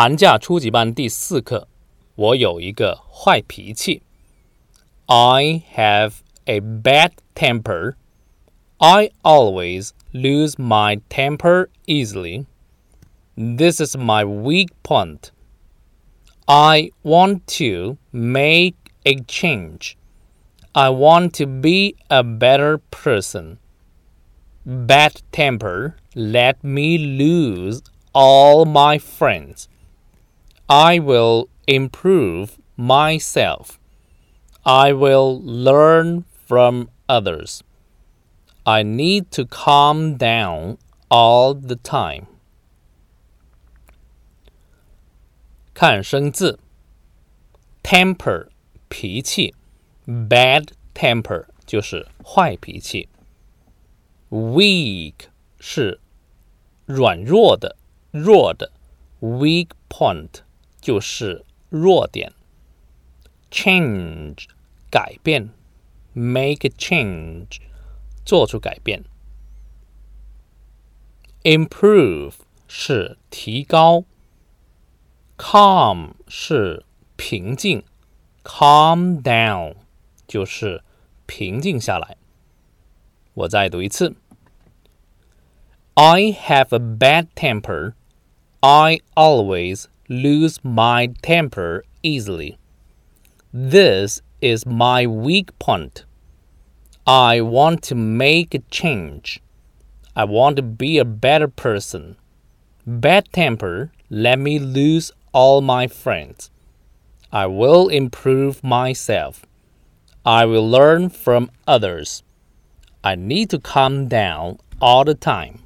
寒假初级班第四课，我有一个坏脾气。I have a bad temper. I always lose my temper easily. This is my weak point. I want to make a change. I want to be a better person. Bad temper let me lose all my friends. I will improve myself. I will learn from others. I need to calm down all the time. 看生字，temper 脾气，bad temper 就是坏脾气，weak 是软弱的、弱的，weak point 就是弱点。change 改变，make a change 做出改变。improve 是提高，calm 是平静，calm down 就是平静下来。我再读一次。I have a bad temper. I always lose my temper easily. This is my weak point. I want to make a change. I want to be a better person. Bad temper let me lose all my friends. I will improve myself. I will learn from others. I need to calm down all the time.